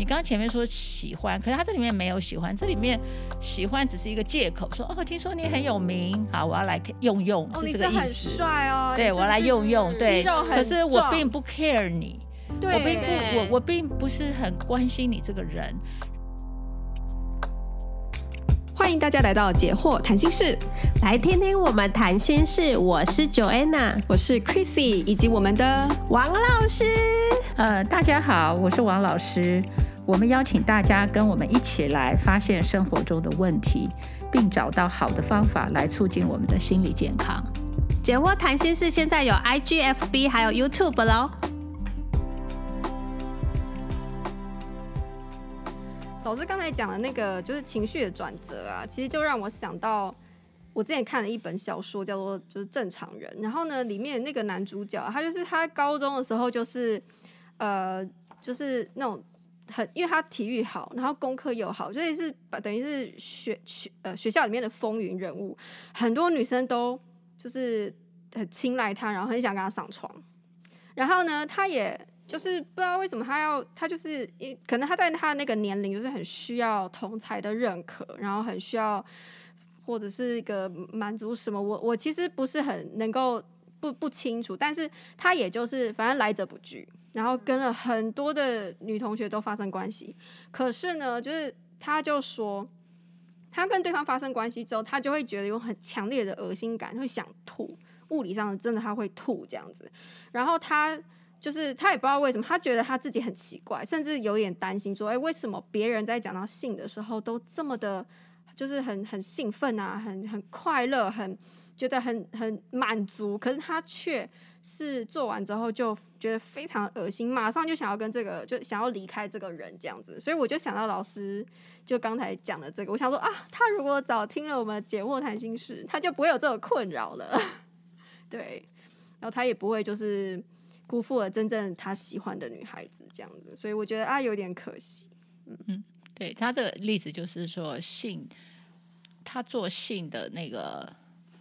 你刚刚前面说喜欢，可是他这里面没有喜欢，这里面喜欢只是一个借口，说哦，听说你很有名，好，我要来用用，哦、是这个意思。很帅哦，对，我要来用用，对。可是我并不 care 你，对我并不，我我并不是很关心你这个人。欢迎大家来到解惑谈心室，来听听我们谈心事。我是 Joanna，我是 Chrissy，以及我们的王老师。呃，大家好，我是王老师。我们邀请大家跟我们一起来发现生活中的问题，并找到好的方法来促进我们的心理健康。解惑谈心事现在有 IGFB 还有 YouTube 喽。老师刚才讲的那个就是情绪的转折啊，其实就让我想到我之前看了一本小说，叫做《就是正常人》。然后呢，里面那个男主角，他就是他高中的时候就是呃，就是那种很，因为他体育好，然后功课又好，所以是等于是学学呃学校里面的风云人物，很多女生都就是很青睐他，然后很想跟他上床。然后呢，他也。就是不知道为什么他要，他就是一可能他在他那个年龄就是很需要同才的认可，然后很需要或者是一个满足什么，我我其实不是很能够不不清楚，但是他也就是反正来者不拒，然后跟了很多的女同学都发生关系，可是呢，就是他就说他跟对方发生关系之后，他就会觉得有很强烈的恶心感，会想吐，物理上真的他会吐这样子，然后他。就是他也不知道为什么，他觉得他自己很奇怪，甚至有点担心说：“哎，为什么别人在讲到性的时候都这么的，就是很很兴奋啊，很很快乐，很觉得很很满足，可是他却是做完之后就觉得非常恶心，马上就想要跟这个就想要离开这个人这样子。所以我就想到老师就刚才讲的这个，我想说啊，他如果早听了我们解惑谈心事，他就不会有这个困扰了。对，然后他也不会就是。辜负了真正他喜欢的女孩子，这样子，所以我觉得啊，有点可惜。嗯嗯，对他这个例子就是说，性，他做性的那个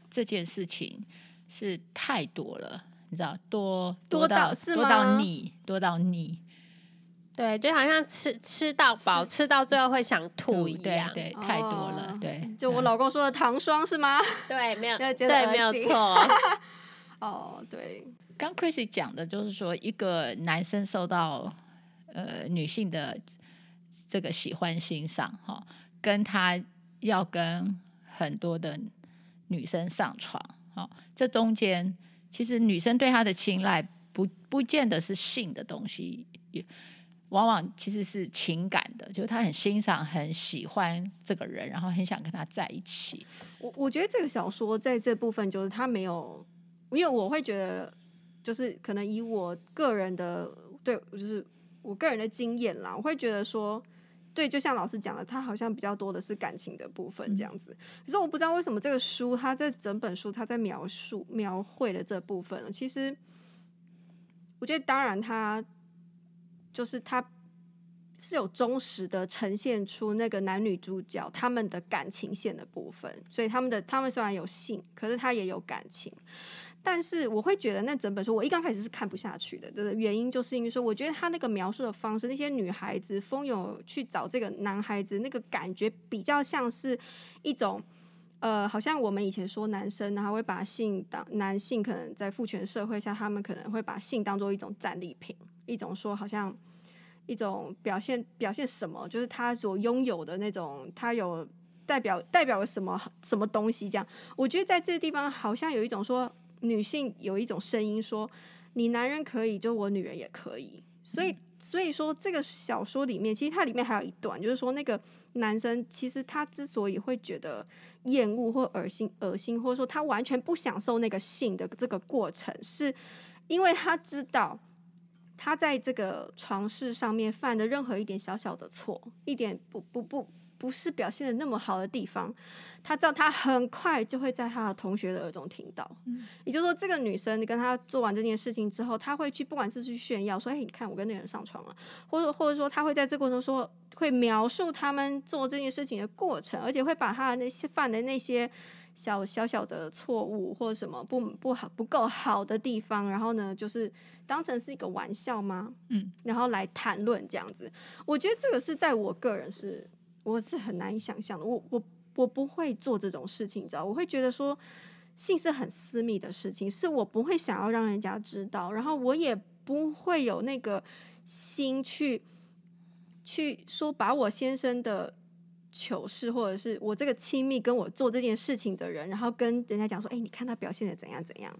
这件事情是太多了，你知道，多多到多到腻，多到腻。对，就好像吃吃到饱，吃，到最后会想吐一样。对，对，太多了。哦、对，就我老公说的糖霜是吗？对，没有，对，没有错。哦，对。刚 Chrissy 讲的就是说，一个男生受到呃女性的这个喜欢欣赏哈，跟他要跟很多的女生上床，哈，这中间其实女生对他的青睐不不见得是性的东西，也往往其实是情感的，就是他很欣赏、很喜欢这个人，然后很想跟他在一起。我我觉得这个小说在这部分就是他没有，因为我会觉得。就是可能以我个人的对，就是我个人的经验啦，我会觉得说，对，就像老师讲的，他好像比较多的是感情的部分这样子。可是我不知道为什么这个书，他在整本书他在描述描绘的这部分，其实我觉得当然他就是他是有忠实的呈现出那个男女主角他们的感情线的部分，所以他们的他们虽然有性，可是他也有感情。但是我会觉得那整本书我一刚开始是看不下去的，的原因就是因为说，我觉得他那个描述的方式，那些女孩子蜂拥去找这个男孩子，那个感觉比较像是一种，呃，好像我们以前说男生，然后会把性当男性，可能在父权社会下，他们可能会把性当做一种战利品，一种说好像一种表现表现什么，就是他所拥有的那种，他有代表代表了什么什么东西这样。我觉得在这个地方好像有一种说。女性有一种声音说：“你男人可以，就我女人也可以。”所以，所以说这个小说里面，其实它里面还有一段，就是说那个男生其实他之所以会觉得厌恶或恶心、恶心，或者说他完全不享受那个性的这个过程，是因为他知道他在这个床事上面犯的任何一点小小的错，一点不不不。不是表现的那么好的地方，他知道他很快就会在他的同学的耳中听到。嗯，也就是说，这个女生跟他做完这件事情之后，他会去，不管是去炫耀说：“哎，你看我跟那个人上床了。”或者或者说，他会在这过程中说，会描述他们做这件事情的过程，而且会把他的那些犯的那些小小小的错误或者什么不不好不够好的地方，然后呢，就是当成是一个玩笑吗？嗯，然后来谈论这样子，我觉得这个是在我个人是我是很难以想象的，我我我不会做这种事情，你知道，我会觉得说性是很私密的事情，是我不会想要让人家知道，然后我也不会有那个心去去说把我先生的。糗事，或者是我这个亲密跟我做这件事情的人，然后跟人家讲说：“哎、欸，你看他表现的怎样怎样。”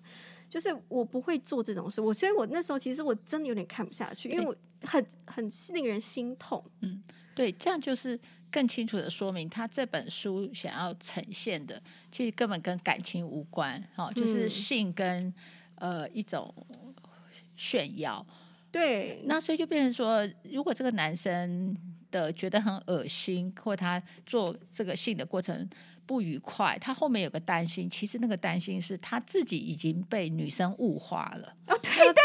就是我不会做这种事，我所以，我那时候其实我真的有点看不下去，因为我很很令人心痛。嗯，对，这样就是更清楚的说明，他这本书想要呈现的，其实根本跟感情无关，哈，就是性跟、嗯、呃一种炫耀。对，那所以就变成说，如果这个男生。的觉得很恶心，或他做这个性的过程不愉快，他后面有个担心，其实那个担心是他自己已经被女生物化了。哦，对对对？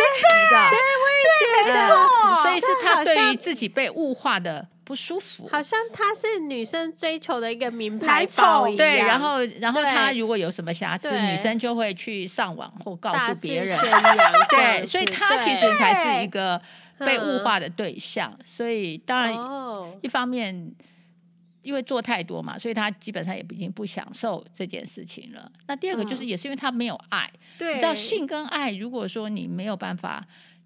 对，我也觉得，嗯、所以是他对于自己被物化的不舒服，好像他是女生追求的一个名牌包一样。对，然后然后他如果有什么瑕疵，女生就会去上网或告诉别人。对，所以他其实才是一个。被物化的对象，嗯、所以当然一方面因为做太多嘛，所以他基本上也已经不享受这件事情了。那第二个就是也是因为他没有爱，对、嗯，你知道性跟爱，如果说你没有办法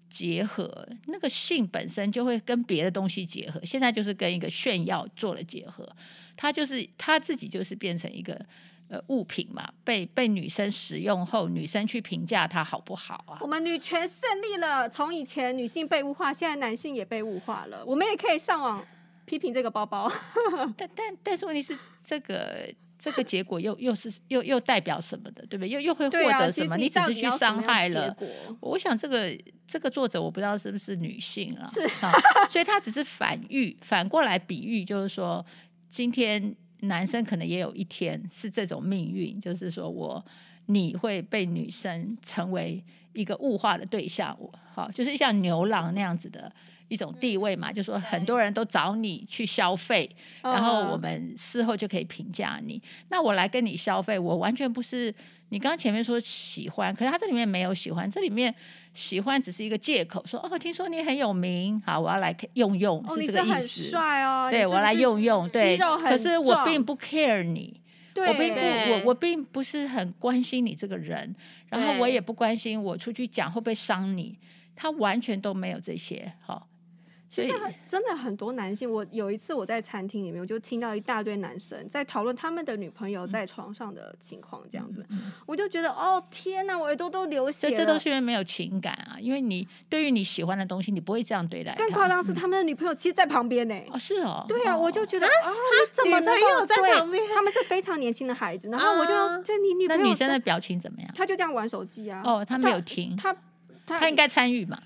结合，那个性本身就会跟别的东西结合。现在就是跟一个炫耀做了结合，他就是他自己就是变成一个。呃，物品嘛，被被女生使用后，女生去评价它好不好啊？我们女权胜利了，从以前女性被物化，现在男性也被物化了。我们也可以上网批评这个包包，但但但是问题是，这个这个结果又又是又又代表什么的，对不对？又又会获得什么？你，你只是去伤害了。我想这个这个作者我不知道是不是女性啊？是啊，所以他只是反喻，反过来比喻，就是说今天。男生可能也有一天是这种命运，就是说我你会被女生成为一个物化的对象，我好就是像牛郎那样子的一种地位嘛，就是说很多人都找你去消费，然后我们事后就可以评价你。那我来跟你消费，我完全不是你刚刚前面说喜欢，可是他这里面没有喜欢，这里面。喜欢只是一个借口，说哦，听说你很有名，好，我要来用用，是这个意思。帅哦，对，我要来用用，对。可是我并不 care 你，对我并不，我我并不是很关心你这个人，然后我也不关心我出去讲会不会伤你，他完全都没有这些，好。其实真的很多男性，我有一次我在餐厅里面，我就听到一大堆男生在讨论他们的女朋友在床上的情况，这样子，嗯、我就觉得哦天哪，我耳朵都流血了。这都是因为没有情感啊，因为你对于你喜欢的东西，你不会这样对待。更夸张是他们的女朋友其实在旁边呢。哦，是哦。对啊，我就觉得啊，你怎么能够在旁边？他们是非常年轻的孩子，然后我就在你女朋友，那女生的表情怎么样？她就这样玩手机啊。哦，她没有停，他他，他应该参与嘛。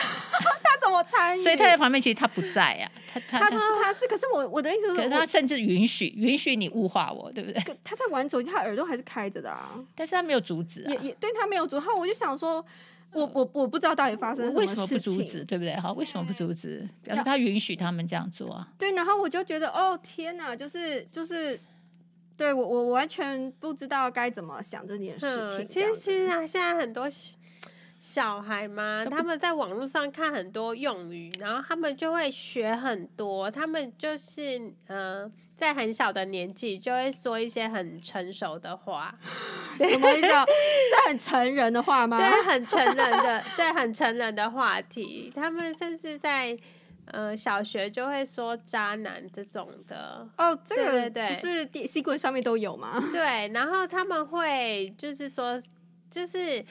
他怎么参与？所以他在旁边，其实他不在呀、啊。他他他是他是，可是我我的意思是，可是他甚至允许允许你物化我，对不对？他在玩手机，他耳朵还是开着的啊。但是他没有阻止啊，也也对他没有阻止。我就想说，我我我不知道到底发生什么，为什么不阻止，对不对？好，为什么不阻止？表示他允许他们这样做啊。对，然后我就觉得，哦天哪，就是就是，对我我完全不知道该怎么想这件事情。其实其实啊，现在很多。小孩嘛，他们在网络上看很多用语，然后他们就会学很多。他们就是嗯、呃，在很小的年纪就会说一些很成熟的话。什么意思？是很成人的话吗？对，很成人的，对，很成人的话题。他们甚至在呃小学就会说渣男这种的。哦，这个对对，不是电新闻上面都有吗？对，然后他们会就是说，就是。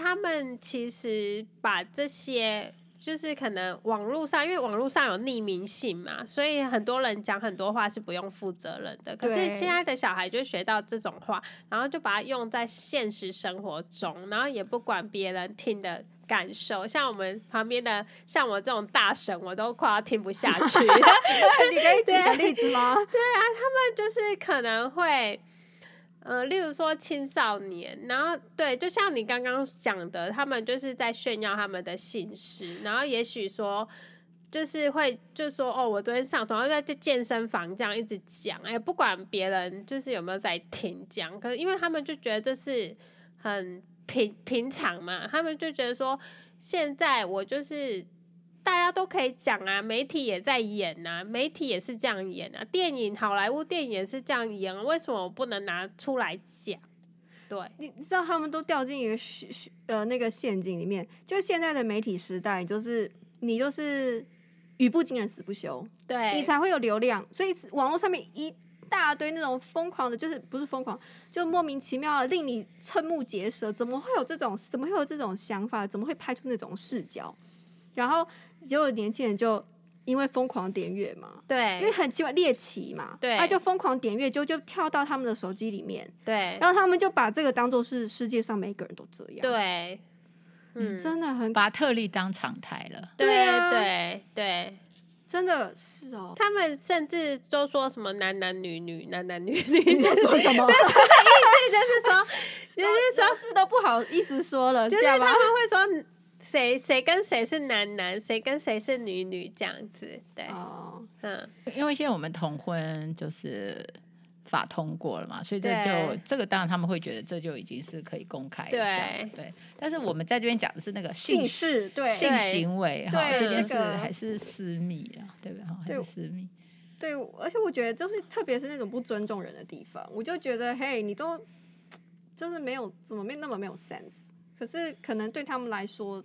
他们其实把这些，就是可能网络上，因为网络上有匿名性嘛，所以很多人讲很多话是不用负责任的。可是现在的小孩就学到这种话，然后就把它用在现实生活中，然后也不管别人听的感受。像我们旁边的，像我这种大神，我都快要听不下去。你可以举个例子吗？对啊，他们就是可能会。呃，例如说青少年，然后对，就像你刚刚讲的，他们就是在炫耀他们的姓氏，然后也许说，就是会就说哦，我昨天上床，然后在健身房这样一直讲，哎，不管别人就是有没有在听讲，可是因为他们就觉得这是很平平常嘛，他们就觉得说现在我就是家都可以讲啊，媒体也在演啊，媒体也是这样演啊，电影好莱坞电影也是这样演啊，为什么我不能拿出来讲？对，你知道他们都掉进一个呃那个陷阱里面，就现在的媒体时代，就是你就是。语不惊人死不休，对，你才会有流量。所以网络上面一大堆那种疯狂的，就是不是疯狂，就莫名其妙的令你瞠目结舌。怎么会有这种？怎么会有这种想法？怎么会拍出那种视角？然后结果年轻人就因为疯狂点阅嘛，对，因为很奇怪猎奇嘛，对，他就疯狂点阅，就就跳到他们的手机里面，对，然后他们就把这个当做是世界上每个人都这样，对。嗯，真的很把特例当常态了。对啊，对对，真的是哦。他们甚至都说什么男男女女，男男女女。你在说什么？那就意思就是说，就是说是都不好意思说了，就是他们会说谁谁跟谁是男男，谁跟谁是女女这样子。对，哦，嗯，因为现在我们同婚就是。法通过了嘛，所以这就对这个当然他们会觉得这就已经是可以公开的对对。但是我们在这边讲的是那个性性事对性行为哈，这件事这个还是私密啊，对不对？还是私密。对，而且我觉得就是特别是那种不尊重人的地方，我就觉得嘿，你都就是没有怎么没那么没有 sense。可是可能对他们来说，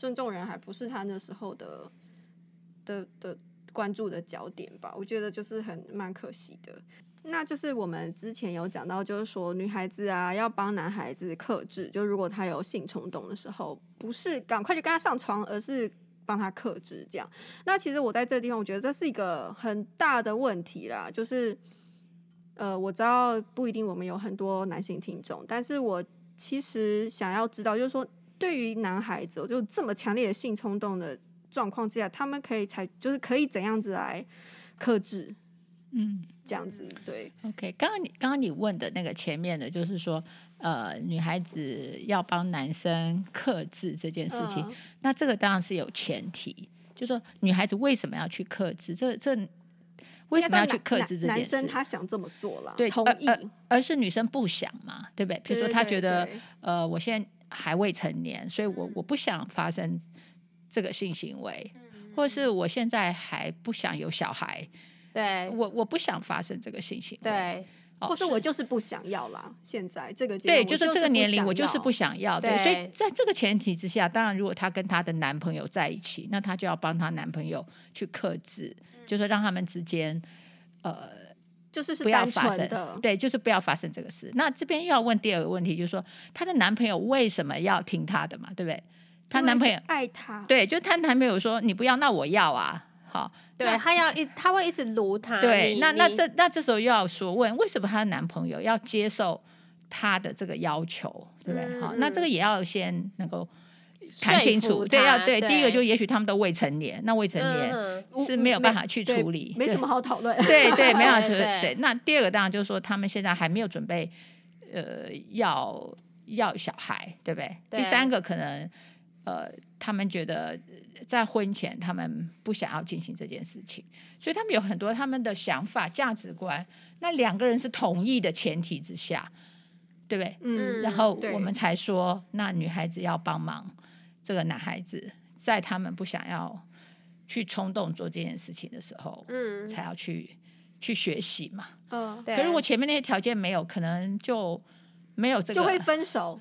尊重人还不是他那时候的的的关注的焦点吧？我觉得就是很蛮可惜的。那就是我们之前有讲到，就是说女孩子啊要帮男孩子克制，就如果他有性冲动的时候，不是赶快就跟他上床，而是帮他克制这样。那其实我在这地方，我觉得这是一个很大的问题啦。就是呃，我知道不一定我们有很多男性听众，但是我其实想要知道，就是说对于男孩子，就这么强烈的性冲动的状况之下，他们可以采就是可以怎样子来克制？嗯，这样子对。OK，刚刚你刚刚你问的那个前面的，就是说，呃，女孩子要帮男生克制这件事情，呃、那这个当然是有前提，就是说女孩子为什么要去克制？这这为什么要去克制这件事？男生他想这么做了，对，同意而，而，而是女生不想嘛，对不对？比如说，他觉得，对对对呃，我现在还未成年，所以我我不想发生这个性行为，嗯、或是我现在还不想有小孩。对我，我不想发生这个性行为，对，哦、或是我就是不想要啦。现在这个对，就是这个年龄，我就是不想要。对，对，所以在这个前提之下，当然，如果她跟她的男朋友在一起，那她就要帮她男朋友去克制，嗯、就是让他们之间，呃，就是，是不要发生，对，就是不要发生这个事。那这边又要问第二个问题，就是说，她的男朋友为什么要听她的嘛？对不对？她男朋友爱她，对，就她男朋友说你不要，那我要啊。好，对她要一，他会一直撸她。对，那那这那这时候又要说问，为什么她的男朋友要接受她的这个要求，对不对？嗯、好，那这个也要先能够谈清楚。对，要对，第一个就也许他们都未成年，那未成年是没有办法去处理，嗯、没，什么好讨论。对对，没办法 处理。对，那第二个当然就是说，他们现在还没有准备，呃，要要小孩，对不？对第三个可能。呃，他们觉得在婚前他们不想要进行这件事情，所以他们有很多他们的想法、价值观。那两个人是同意的前提之下，对不对？嗯。然后我们才说，那女孩子要帮忙这个男孩子，在他们不想要去冲动做这件事情的时候，嗯，才要去去学习嘛。嗯，对。可是我前面那些条件没有，可能就没有这个，就会分手。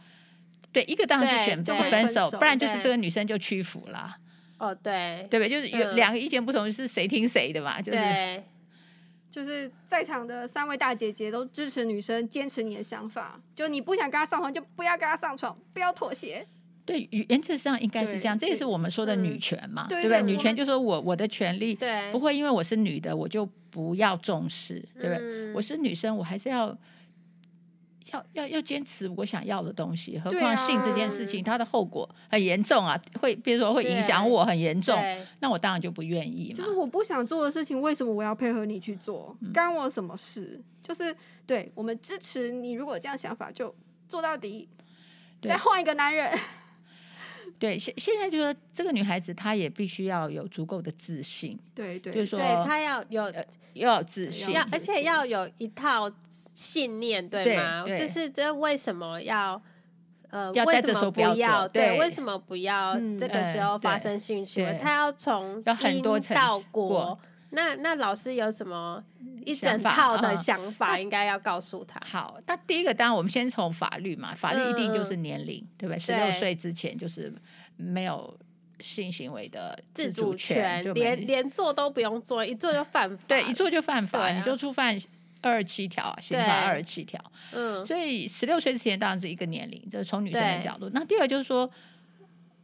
对，一个当然是选择分手，不然就是这个女生就屈服了。哦，对，对不对？就是有两个意见不同，是谁听谁的嘛？就是，就是在场的三位大姐姐都支持女生坚持你的想法，就你不想跟她上床，就不要跟她上床，不要妥协。对，原则上应该是这样，这也是我们说的女权嘛，对不对？女权就是说我我的权利，不会因为我是女的，我就不要重视，对不对？我是女生，我还是要。要要要坚持我想要的东西，何况性这件事情，它的后果很严重啊，会比如说会影响我很严重，那我当然就不愿意嘛。就是我不想做的事情，为什么我要配合你去做？干我什么事？就是对我们支持你，如果这样想法就做到底，再换一个男人。对，现现在就说这个女孩子她也必须要有足够的自信，对对，就是说对她要有要有自信，要而且要有一套信念，对吗？对对就是这为什么要呃要在这时候不要，为什么不要对，对，为什么不要这个时候发生性行为？她要从因到果。那那老师有什么一整套的想法，应该要告诉他。好，那第一个当然我们先从法律嘛，法律一定就是年龄，对不对？十六岁之前就是没有性行为的自主权，连连做都不用做，一做就犯法。对，一做就犯法，你就触犯二十七条，刑法二十七条。嗯，所以十六岁之前当然是一个年龄，这是从女生的角度。那第二就是说。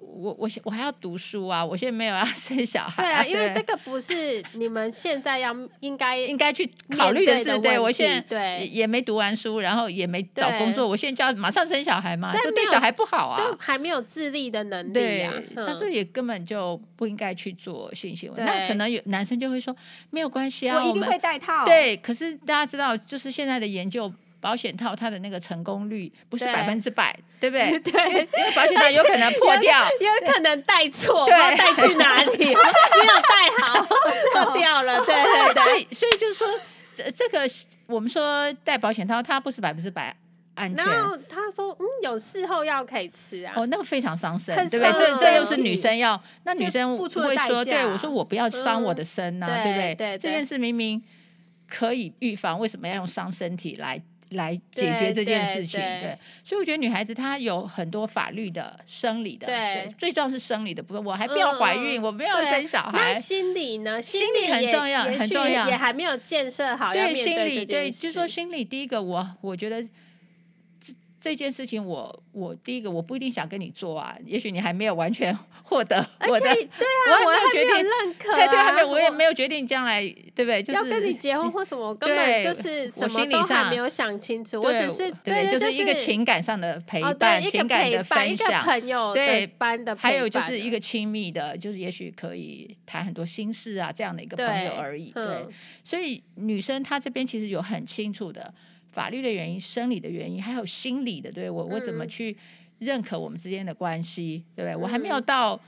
我我我还要读书啊！我现在没有要 生小孩。对啊，因为这个不是你们现在要应该 应该去考虑的事。对，我现在也也没读完书，然后也没找工作，我现在就要马上生小孩嘛？这对小孩不好啊！就还没有自立的能力啊。那这也根本就不应该去做性行为。那可能有男生就会说没有关系啊，我一定会戴套。对，可是大家知道，就是现在的研究。保险套它的那个成功率不是百分之百，对不对？对，因为保险套有可能破掉，有可能戴错，对，戴去哪里？没有戴好，破掉了。对对对，所以所以就是说，这这个我们说戴保险套，它不是百分之百安全。然后他说，嗯，有事后药可以吃啊。哦，那个非常伤身，对不对？这这又是女生要，那女生会说，对我说，我不要伤我的身呐，对不对？对，这件事明明可以预防，为什么要用伤身体来？来解决这件事情，对，所以我觉得女孩子她有很多法律的、生理的，对，对，最重要是生理的部分。我还不要怀孕，嗯、我没有生小孩。那心理呢？心理很重要，很重要，也还没有建设好。对，心理，对，就是说心理。第一个，我我觉得。这件事情我，我我第一个我不一定想跟你做啊，也许你还没有完全 获得我的，对啊，我还没有决定认可、啊，对对，还没有，我也没有决定将来，对不对？就是要跟你结婚或什么，我根本就是我心理上没有想清楚，我只是对，就是一个情感上的陪伴，情感的分享，朋友对班的，还有就是一个亲密的，就是也许可以谈很多心事啊，这样的一个朋友而已。对，所以女生她这边其实有很清楚的。法律的原因、生理的原因，还有心理的，对我，我怎么去认可我们之间的关系，对不对？我还没有到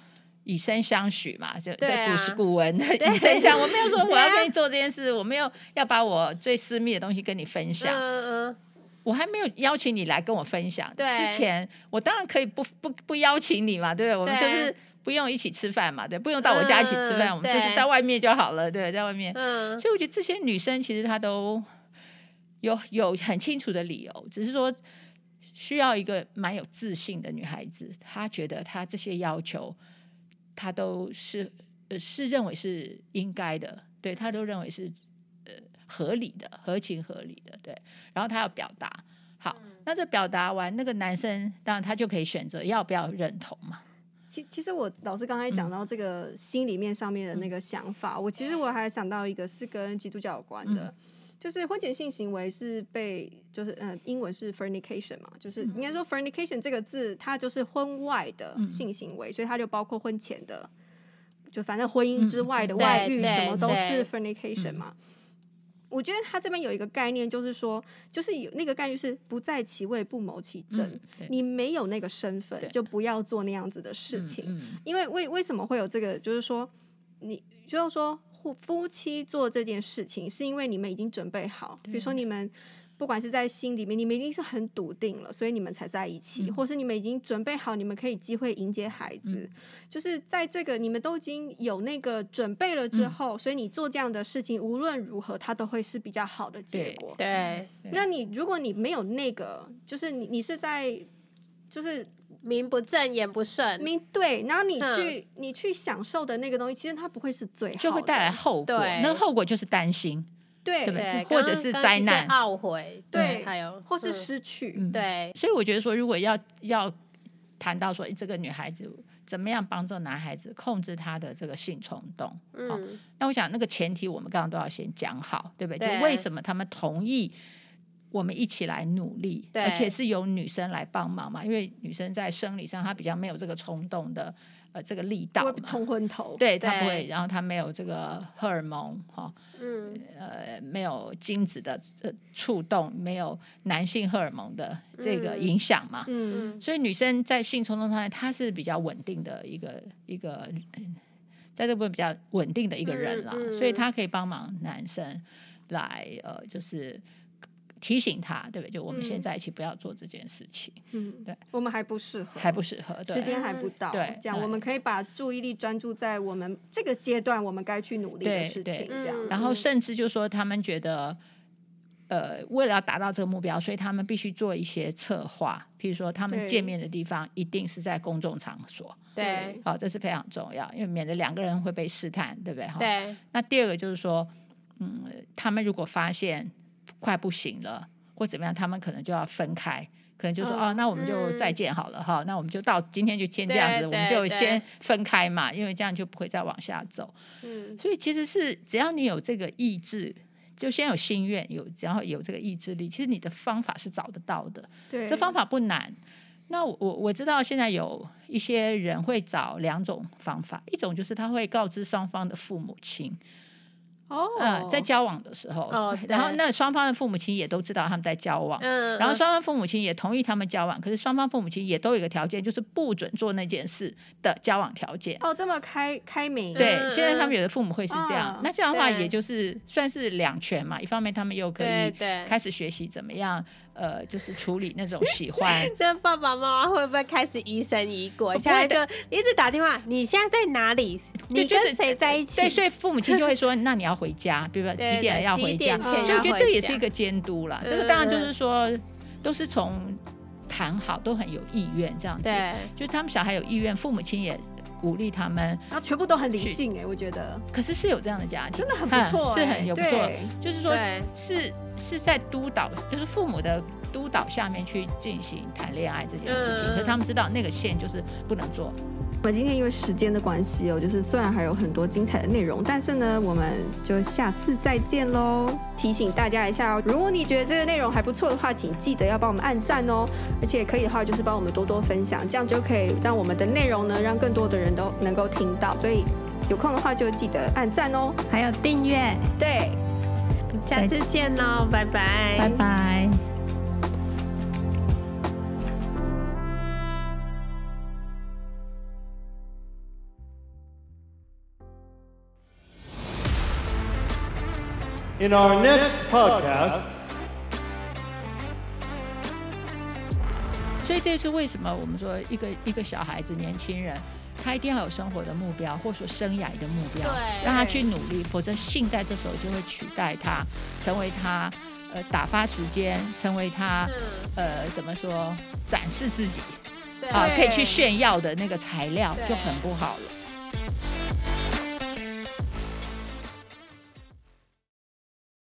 以身相许嘛，就在古时古文以身相，我没有说 我要跟你做这件事，我没有要把我最私密的东西跟你分享，我还没有邀请你来跟我分享。对。之前我当然可以不不不邀请你嘛，对不对？我们就是不用一起吃饭嘛，对，不用到我家一起吃饭，我们就是在外面就好了，对，在外面。所以我觉得这些女生其实她都。有有很清楚的理由，只是说需要一个蛮有自信的女孩子，她觉得她这些要求，她都是呃是认为是应该的，对，她都认为是呃合理的、合情合理的，对。然后她要表达，好，那这表达完，那个男生当然他就可以选择要不要认同嘛。其其实我老师刚才讲到这个心里面上面的那个想法，嗯、我其实我还想到一个是跟基督教有关的。嗯就是婚前性行为是被，就是嗯、呃，英文是 fornication 嘛，就是应该说 fornication 这个字，它就是婚外的性行为，嗯、所以它就包括婚前的，就反正婚姻之外的外遇，什么都是 fornication 嘛。我觉得他这边有一个概念，就是说，就是有那个概念是不在其位不谋其政，嗯、你没有那个身份，就不要做那样子的事情。嗯嗯、因为为为什么会有这个？就是说，你就是说。夫妻做这件事情，是因为你们已经准备好。比如说，你们不管是在心里面，你们一定是很笃定了，所以你们才在一起，或是你们已经准备好，你们可以机会迎接孩子。就是在这个你们都已经有那个准备了之后，所以你做这样的事情，无论如何，它都会是比较好的结果。对，那你如果你没有那个，就是你你是在就是。名不正言不顺，名对，然后你去、嗯、你去享受的那个东西，其实它不会是最好，就会带来后果。对那个后果就是担心，对，对不对？或者是灾难、懊悔，对，对还有或是失去，嗯、对。所以我觉得说，如果要要谈到说这个女孩子怎么样帮助男孩子控制他的这个性冲动，嗯、哦，那我想那个前提我们刚刚都要先讲好，对不对？对就为什么他们同意我们一起来努力，而且是由女生来帮忙嘛，因为女生在生理上她比较没有这个冲动的呃这个力道嘛，会冲昏头，对她不会，然后她没有这个荷尔蒙哈，嗯，呃没有精子的呃触动，没有男性荷尔蒙的这个影响嘛，嗯，嗯，所以女生在性冲动上她是比较稳定的一个一个。在这部分比较稳定的一个人啦，嗯嗯、所以她可以帮忙男生来呃，就是提醒他，对不对？就我们现在一起不要做这件事情，嗯，对，我们还不适合，还不适合，对时间还不到，对，这样我们可以把注意力专注在我们这个阶段我们该去努力的事情，这样，然后甚至就说他们觉得。呃，为了要达到这个目标，所以他们必须做一些策划。譬如说，他们见面的地方一定是在公众场所。对，好，这是非常重要，因为免得两个人会被试探，对不对？哈。对。那第二个就是说，嗯，他们如果发现快不行了或怎么样，他们可能就要分开，可能就说、嗯、哦，那我们就再见好了哈、嗯。那我们就到今天就先这样子，我们就先分开嘛，因为这样就不会再往下走。嗯。所以其实是只要你有这个意志。就先有心愿，有然后有这个意志力，其实你的方法是找得到的。对，这方法不难。那我我知道现在有一些人会找两种方法，一种就是他会告知双方的父母亲。哦，嗯，在交往的时候，哦，然后那双方的父母亲也都知道他们在交往，嗯，然后双方父母亲也同意他们交往，可是双方父母亲也都有一个条件，就是不准做那件事的交往条件。哦，这么开开明，对，嗯、现在他们有的父母会是这样，嗯、那这样的话，也就是算是两全嘛，一方面他们又可以开始学习怎么样。呃，就是处理那种喜欢。那爸爸妈妈会不会开始疑神疑鬼？现在就一直打电话，你现在在哪里？你跟谁在一起？对，所以父母亲就会说，那你要回家，比如说几点了要回家。所以我觉得这也是一个监督啦。这个当然就是说，都是从谈好，都很有意愿这样子。对，就是他们小孩有意愿，父母亲也鼓励他们，然后全部都很理性哎，我觉得。可是是有这样的家庭，真的很不错，是很有不错。就是说，是。是在督导，就是父母的督导下面去进行谈恋爱这件事情，嗯，可是他们知道那个线就是不能做。我们今天因为时间的关系哦，就是虽然还有很多精彩的内容，但是呢，我们就下次再见喽。提醒大家一下哦，如果你觉得这个内容还不错的话，请记得要帮我们按赞哦，而且可以的话就是帮我们多多分享，这样就可以让我们的内容呢，让更多的人都能够听到。所以有空的话就记得按赞哦，还有订阅，对。下次见喽，拜拜，拜拜。In our next podcast，所以这是为什么我们说一个一个小孩子、年轻人。他一定要有生活的目标，或者说生涯的目标，让他去努力，否则性在这时候就会取代他，成为他呃打发时间，成为他、嗯、呃怎么说展示自己啊可以去炫耀的那个材料，就很不好了。